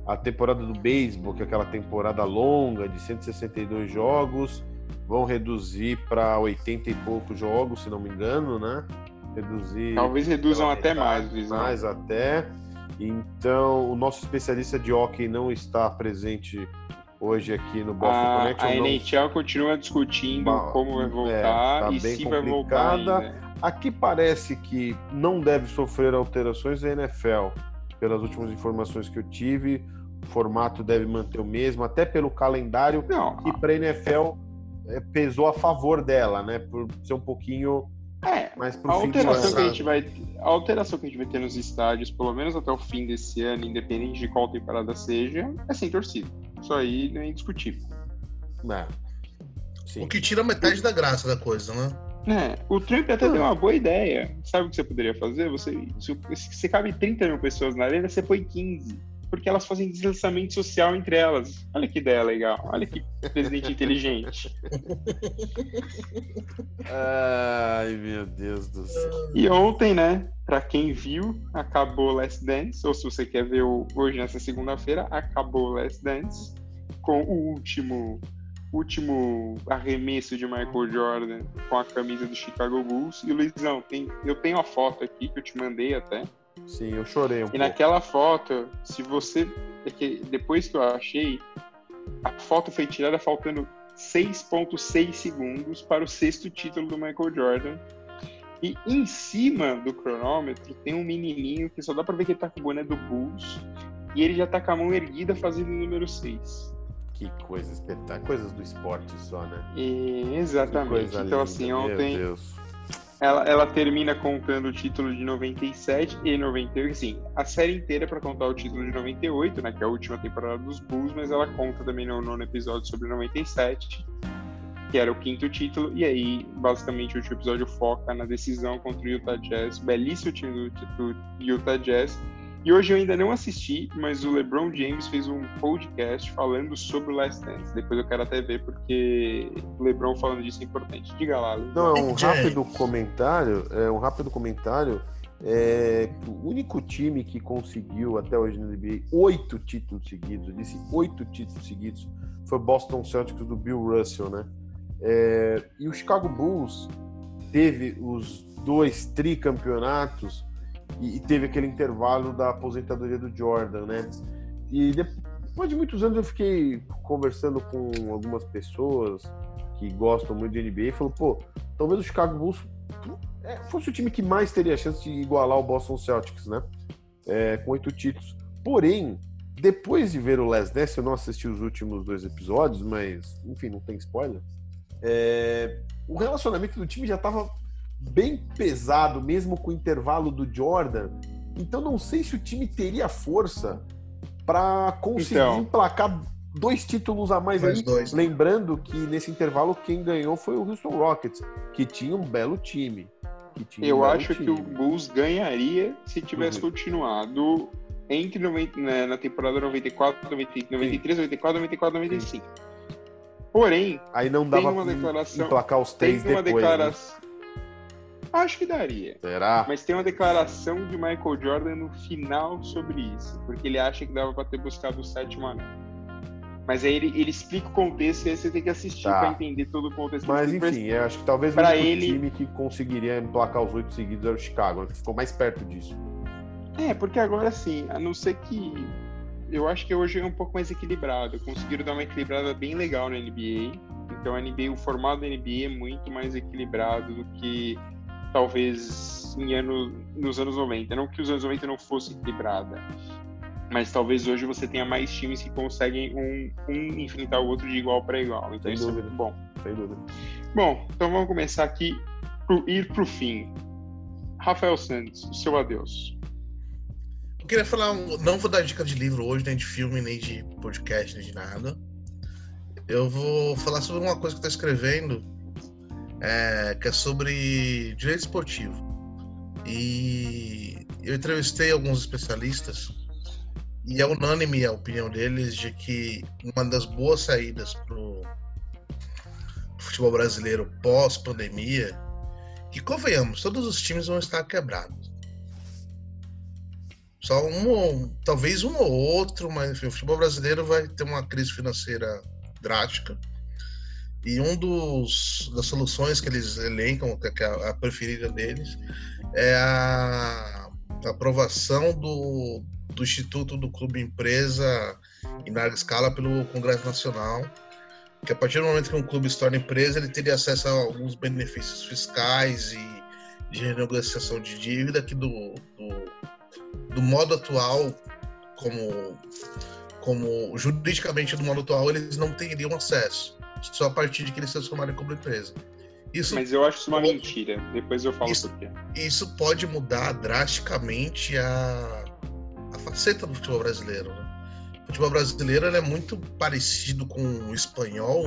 A temporada do beisebol, que é aquela temporada longa de 162 jogos, vão reduzir para 80 e poucos jogos, se não me engano, né? Reduzir. Talvez reduzam até mais, Visão. Mais até. Então, o nosso especialista de hockey não está presente hoje aqui no Boston a, Connection. A NHL continua discutindo como vai voltar é, tá e se complicada. vai voltar. Ainda. Aqui parece que não deve sofrer alterações a NFL. Pelas últimas informações que eu tive, o formato deve manter o mesmo, até pelo calendário não, que para a NFL é, pesou a favor dela, né? Por ser um pouquinho é, mais pro a alteração que a gente vai a alteração que a gente vai ter nos estádios, pelo menos até o fim desse ano, independente de qual temporada seja, é sem torcida. Isso aí não é indiscutível. É. O que tira metade da graça da coisa, né? É, o Trump até ah. deu uma boa ideia. Sabe o que você poderia fazer? Você, se, se cabe 30 mil pessoas na arena, você põe 15 porque elas fazem deslizamento social entre elas. Olha que ideia legal. Olha que presidente inteligente. Ai, meu Deus do céu. E ontem, né, para quem viu, acabou Last Dance, ou se você quer ver hoje nessa segunda-feira, acabou Last Dance com o último último arremesso de Michael Jordan com a camisa do Chicago Bulls. E Luizão, tem, eu tenho a foto aqui que eu te mandei até Sim, eu chorei um E pouco. naquela foto, se você. É depois que eu achei, a foto foi tirada faltando 6,6 segundos para o sexto título do Michael Jordan. E em cima do cronômetro tem um menininho que só dá para ver que ele tá com o boné do Bulls. E ele já tá com a mão erguida fazendo o número 6. Que coisa espetacular. Coisas do esporte só, né? E, exatamente. Então, linda, assim, ontem. Ela, ela termina contando o título de 97 e 98. Sim, a série inteira é para contar o título de 98, né? Que é a última temporada dos Bulls, mas ela conta também no nono episódio sobre 97, que era o quinto título. E aí, basicamente, o último episódio foca na decisão contra o Utah Jazz, belíssimo time do, do Utah Jazz e hoje eu ainda não assisti, mas o LeBron James fez um podcast falando sobre o Last Dance. Depois eu quero até ver, porque o LeBron falando disso é importante. Diga lá, LeBron. Não, é um rápido comentário. É um rápido comentário. É, o único time que conseguiu até hoje na NBA oito títulos seguidos, eu disse oito títulos seguidos, foi o Boston Celtics do Bill Russell, né? É, e o Chicago Bulls teve os dois tricampeonatos e, e, teve aquele intervalo da aposentadoria do Jordan, né? E depois de muitos anos eu fiquei conversando com algumas pessoas que gostam muito de NBA e falou, pô, talvez o Chicago Bulls é, fosse o time que mais teria chance de igualar o Boston Celtics, né? É, com oito títulos. Porém, depois de ver o Last Dance, eu não assisti os últimos dois episódios, mas, enfim, não tem spoiler. É, o relacionamento do time já estava bem pesado, mesmo com o intervalo do Jordan. Então não sei se o time teria força para conseguir então, emplacar dois títulos a mais aí. Dois. Lembrando que nesse intervalo quem ganhou foi o Houston Rockets, que tinha um belo time. Eu um acho time. que o Bulls ganharia se tivesse uhum. continuado entre 90, né, na temporada 94, 93, 94, 94, 95. Porém, aí não dava declaração, emplacar os três tem uma depois. Declaração, né? Acho que daria. Será? Mas tem uma declaração de Michael Jordan no final sobre isso, porque ele acha que dava para ter buscado o sétimo anel. Mas aí ele, ele explica o contexto e aí você tem que assistir tá. para entender todo o contexto. Mas enfim, eu acho que talvez o ele... time que conseguiria emplacar os oito seguidos era o Chicago, que ficou mais perto disso. É, porque agora sim, a não ser que. Eu acho que hoje é um pouco mais equilibrado. Conseguiram dar uma equilibrada bem legal na NBA. Então a NBA, o formato da NBA é muito mais equilibrado do que talvez em ano, nos anos 90. Não que os anos 90 não fosse equilibrada, mas talvez hoje você tenha mais times que conseguem um, um enfrentar o outro de igual para igual. Então Sem isso é dúvida. é muito bom. Sem dúvida. Bom, então vamos começar aqui pro ir pro fim. Rafael Santos, o seu adeus. Eu queria falar, não vou dar dica de livro hoje, nem de filme, nem de podcast, nem de nada. Eu vou falar sobre uma coisa que eu tô escrevendo é, que é sobre direito esportivo. E eu entrevistei alguns especialistas e é unânime a opinião deles de que uma das boas saídas para o futebol brasileiro pós-pandemia, que convenhamos, todos os times vão estar quebrados. Só um, talvez um ou outro, mas enfim, o futebol brasileiro vai ter uma crise financeira drástica e um dos das soluções que eles elencam, que é a, preferida deles, é a, a aprovação do, do Instituto do Clube Empresa em larga escala pelo Congresso Nacional, que a partir do momento que um clube se torna empresa, ele teria acesso a alguns benefícios fiscais e de renegociação de dívida que do, do, do modo atual, como, como juridicamente do modo atual, eles não teriam acesso só a partir de que eles se transformarem como empresa. Isso Mas eu acho isso uma pode... mentira. Depois eu falo isso, por quê. Isso pode mudar drasticamente a, a faceta do futebol brasileiro. Né? O futebol brasileiro é muito parecido com o espanhol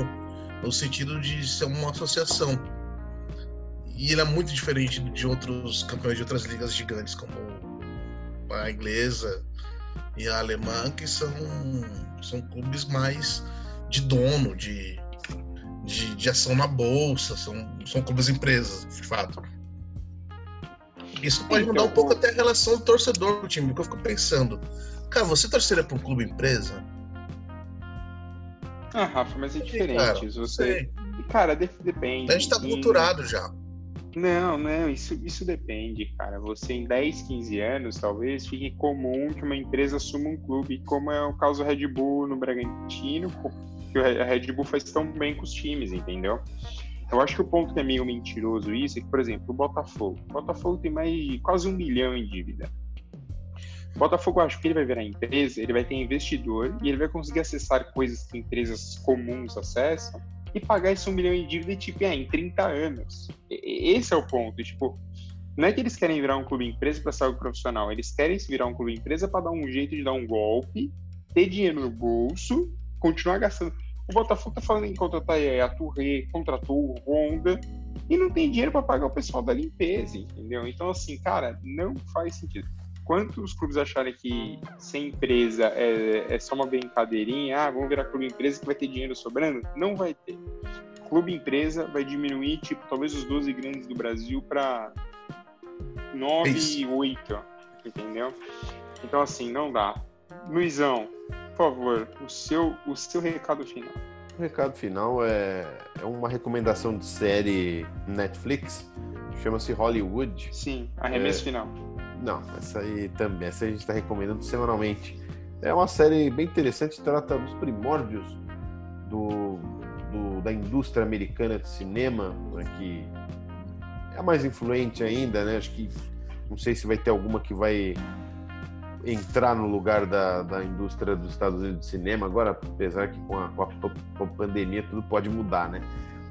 no sentido de ser uma associação. e ele é muito diferente de outros campeões de outras ligas gigantes, como a inglesa e a alemã, que são, são clubes mais de dono, de, de, de ação na bolsa, são, são clubes empresas, de fato. Isso pode mudar um pouco até a relação do torcedor do time, porque eu fico pensando, cara, você torceria para um clube empresa? Ah, Rafa, mas é diferente. Cara, você... cara depende. A gente tá culturado já. Não, não, isso, isso depende, cara. Você em 10, 15 anos, talvez, fique comum que uma empresa assuma um clube, como é o caso do Red Bull no Bragantino, que a Red Bull faz tão bem com os times, entendeu? Eu acho que o ponto que é meio mentiroso isso é que, por exemplo, o Botafogo. O Botafogo tem mais quase um milhão em dívida. O Botafogo, acho que ele vai virar empresa, ele vai ter investidor e ele vai conseguir acessar coisas que empresas comuns acessam e pagar esse um milhão em dívida, tipo, é, em 30 anos. Esse é o ponto. Tipo, não é que eles querem virar um clube empresa para saúde profissional, eles querem se virar um clube empresa para dar um jeito de dar um golpe, ter dinheiro no bolso, continuar gastando. O Botafogo tá falando em contratar a Touré, contratou o Honda e não tem dinheiro para pagar o pessoal da limpeza, entendeu? Então, assim, cara, não faz sentido enquanto os clubes acharem que ser empresa é, é só uma brincadeirinha, ah, vamos virar clube empresa que vai ter dinheiro sobrando, não vai ter. Clube empresa vai diminuir, tipo, talvez os 12 grandes do Brasil para 9, Isso. 8, entendeu? Então, assim, não dá. Luizão, favor, o seu, o seu recado final. O recado final é, é uma recomendação de série Netflix, chama-se Hollywood. Sim, arremesso é, final não, essa aí também, essa a gente está recomendando semanalmente. É uma série bem interessante, trata dos primórdios do, do, da indústria americana de cinema, né, que é a mais influente ainda, né? Acho que não sei se vai ter alguma que vai entrar no lugar da, da indústria dos Estados Unidos de cinema, agora, apesar que com a, com a, pandemia tudo pode mudar, né?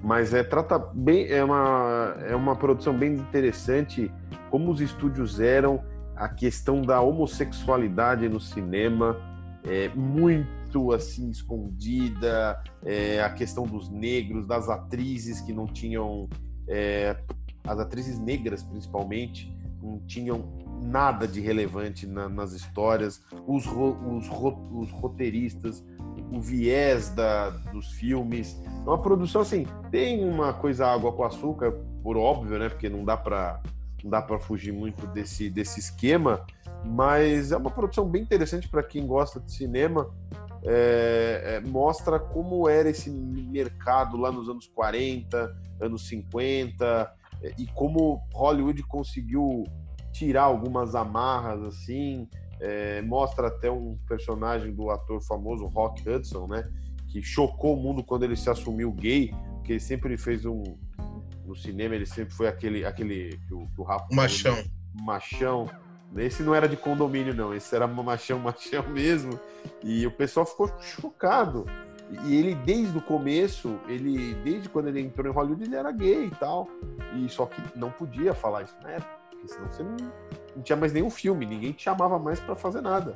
Mas é, trata bem, é uma, é uma produção bem interessante, como os estúdios eram, a questão da homossexualidade no cinema, é muito assim escondida, é, a questão dos negros, das atrizes que não tinham, é, as atrizes negras principalmente, não tinham nada de relevante na, nas histórias, os, os, os roteiristas o viés da, dos filmes. É uma produção assim, tem uma coisa água com açúcar, por óbvio, né? Porque não dá para não dá para fugir muito desse desse esquema, mas é uma produção bem interessante para quem gosta de cinema. É, é, mostra como era esse mercado lá nos anos 40, anos 50, é, e como Hollywood conseguiu tirar algumas amarras assim, é, mostra até um personagem do ator famoso Rock Hudson, né? Que chocou o mundo quando ele se assumiu gay, porque ele sempre fez um. No cinema, ele sempre foi aquele. aquele que o, que o Rafa machão. Falou, machão. Esse não era de condomínio, não. Esse era machão, machão mesmo. E o pessoal ficou chocado. E ele, desde o começo, ele, desde quando ele entrou em Hollywood, ele era gay e tal. E só que não podia falar isso na época, porque senão você não não tinha mais nenhum filme, ninguém te chamava mais para fazer nada.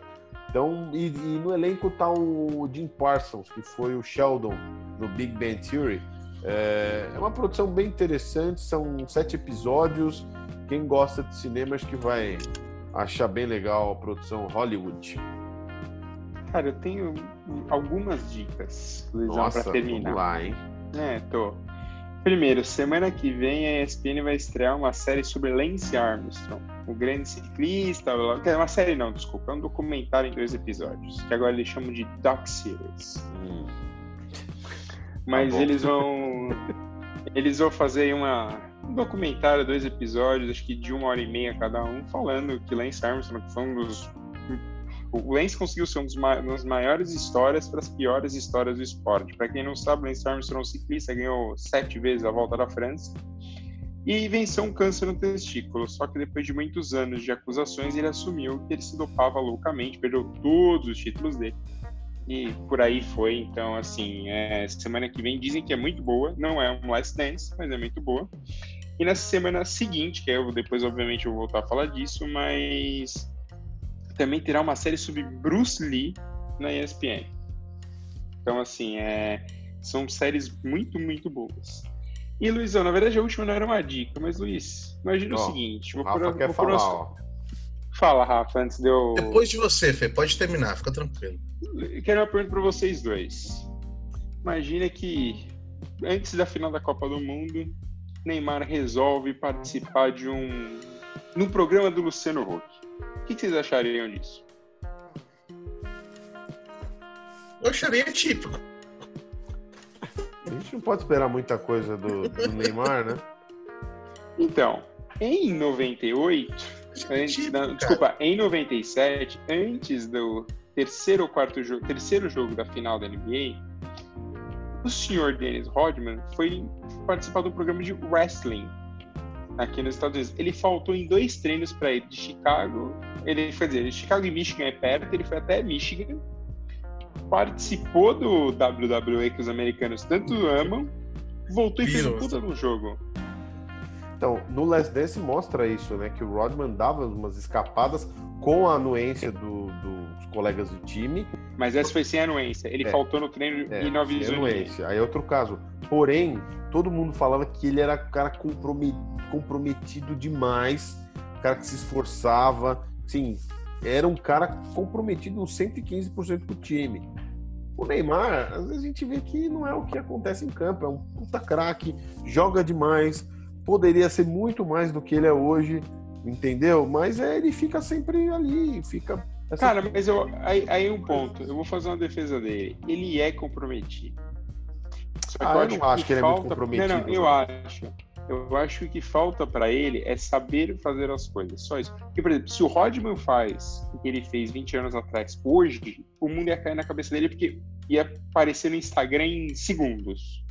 Então, e, e, no elenco tá o Jim Parsons, que foi o Sheldon no Big Bang Theory. É, é uma produção bem interessante, são sete episódios. Quem gosta de cinema acho que vai achar bem legal a produção Hollywood. Cara, eu tenho algumas dicas, Luizão, para terminar. Vamos lá, hein? É, tô. Primeiro, semana que vem a ESPN vai estrear uma série sobre Lance Armstrong, o grande ciclista. É uma série não, desculpa, é um documentário em dois episódios, que agora eles chamam de Doc Series. Hum. Mas tá eles vão. eles vão fazer uma, um documentário, dois episódios, acho que de uma hora e meia cada um, falando que Lance Armstrong foi um dos o Lance conseguiu ser uma das maiores histórias para as piores histórias do esporte. Para quem não sabe, Lance Armstrong, ciclista, ganhou sete vezes a volta da França e venceu um câncer no testículo. Só que depois de muitos anos de acusações, ele assumiu que ele se dopava loucamente, perdeu todos os títulos dele. E por aí foi. Então, assim, é, semana que vem dizem que é muito boa. Não é um Last Dance, mas é muito boa. E na semana seguinte, que eu depois, obviamente, eu vou voltar a falar disso, mas também terá uma série sobre Bruce Lee na ESPN. Então, assim, é, são séries muito, muito boas. E, Luizão, na verdade a última não era uma dica, mas, Luiz, imagina o seguinte. Vou Rafa por, quer vou falar. Fala, Rafa, antes de eu... Depois de você, Fê, pode terminar, fica tranquilo. Quero uma pergunta para vocês dois. Imagina que antes da final da Copa do Mundo, Neymar resolve participar de um num programa do Luciano Huck. O que vocês achariam disso? Eu acharia típico. A gente não pode esperar muita coisa do, do Neymar, né? Então, em 98, antes, típico, não, desculpa, em 97, antes do terceiro ou quarto jogo, terceiro jogo da final da NBA, o senhor Dennis Rodman foi participar do programa de wrestling aqui nos Estados Unidos. Ele faltou em dois treinos para ir de Chicago. Ele quer dizer, Chicago e Michigan é perto, ele foi até Michigan, participou do WWE que os americanos tanto amam, voltou e fez um puta no jogo. Então, no Last Dance mostra isso, né? Que o Rodman dava umas escapadas com a anuência do, dos colegas do time. Mas essa foi sem anuência. Ele é, faltou no treino é, e não avisou anuência. Aí é outro caso. Porém, todo mundo falava que ele era um cara comprometido demais, um cara que se esforçava, sim, era um cara comprometido 115% com o time. O Neymar, às vezes a gente vê que não é o que acontece em campo, é um puta craque, joga demais, poderia ser muito mais do que ele é hoje, entendeu? Mas é, ele fica sempre ali, fica. Cara, mas eu, aí, aí um ponto, eu vou fazer uma defesa dele. Ele é comprometido. Só que ah, eu, eu não acho que, ele falta... é muito comprometido. Não, não, eu acho. Eu acho que o que falta para ele é saber fazer as coisas, só isso. Porque, por exemplo, se o Rodman faz o que ele fez 20 anos atrás, hoje, o mundo ia cair na cabeça dele porque ia aparecer no Instagram em segundos.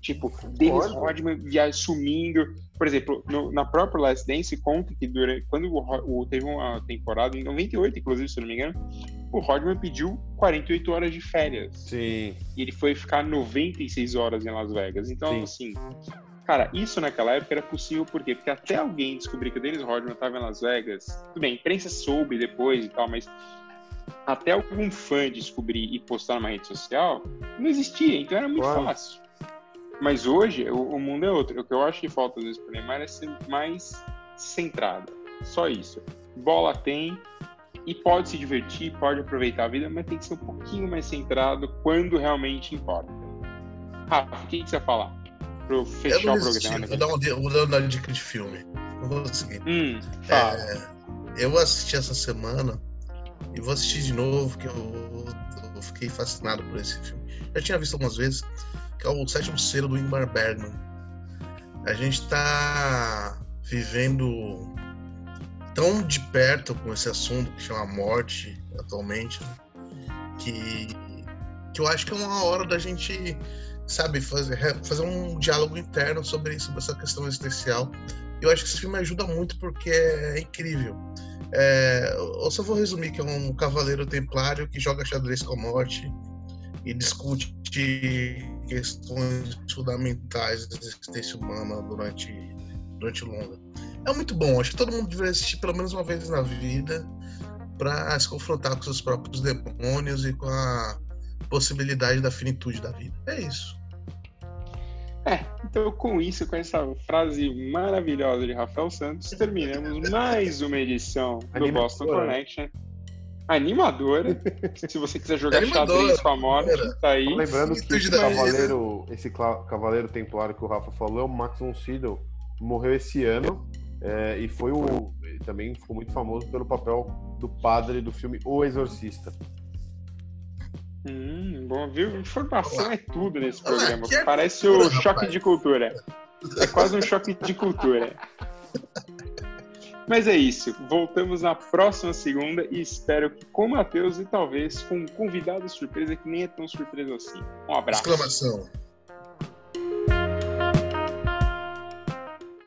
Tipo, Dennis Rodman via sumindo. Por exemplo, no, na própria Last Dance, conta que durante, quando o, o, teve uma temporada, em 98, inclusive, se não me engano, o Rodman pediu 48 horas de férias. Sim. E ele foi ficar 96 horas em Las Vegas. Então, Sim. assim, Cara, isso naquela época era possível por quê? Porque até alguém descobrir que o Dennis Rodman estava em Las Vegas, tudo bem, a imprensa soube depois e tal, mas até algum fã descobrir e postar numa rede social, não existia, então era muito claro. fácil. Mas hoje o, o, mundo é outro. O que eu acho que falta às vezes para Neymar é ser mais centrado. Só isso. Bola tem e pode se divertir, pode aproveitar a vida, mas tem que ser um pouquinho mais centrado quando realmente importa. Rafa, o que, que você vai falar? Para fechar o programa. Né? Vou dar, vou dar uma dica de filme. Eu vou seguir. Hum, é, eu assisti essa semana e vou assistir de novo, que eu, eu, fiquei fascinado por esse filme. Já tinha visto algumas vezes, que é o Sétimo Selo do Ingmar Bergman. A gente está vivendo tão de perto com esse assunto que chama morte atualmente, que, que eu acho que é uma hora da gente, sabe, fazer, fazer um diálogo interno sobre, sobre essa questão existencial. Eu acho que esse filme ajuda muito porque é incrível. É, eu só vou resumir que é um cavaleiro templário que joga xadrez com a morte e discute questões fundamentais da existência humana durante, durante longa. É muito bom, acho que todo mundo deveria assistir pelo menos uma vez na vida para se confrontar com seus próprios demônios e com a possibilidade da finitude da vida. É isso. É, então com isso, com essa frase maravilhosa de Rafael Santos, terminamos mais uma edição do Boston Connection animadora. Se você quiser jogar xadrez com a morte, tá aí. lembrando que esse cavaleiro, esse cavaleiro templário que o Rafa falou é o Max von Sydow. Morreu esse ano é, e foi o também ficou muito famoso pelo papel do padre do filme O Exorcista. Hum, bom, viu? Informação é tudo nesse programa. Parece o choque de cultura. É quase um choque de cultura. Mas é isso. Voltamos na próxima segunda e espero que com o Matheus e talvez com um convidado surpresa que nem é tão surpresa assim. Um abraço. Exclamação.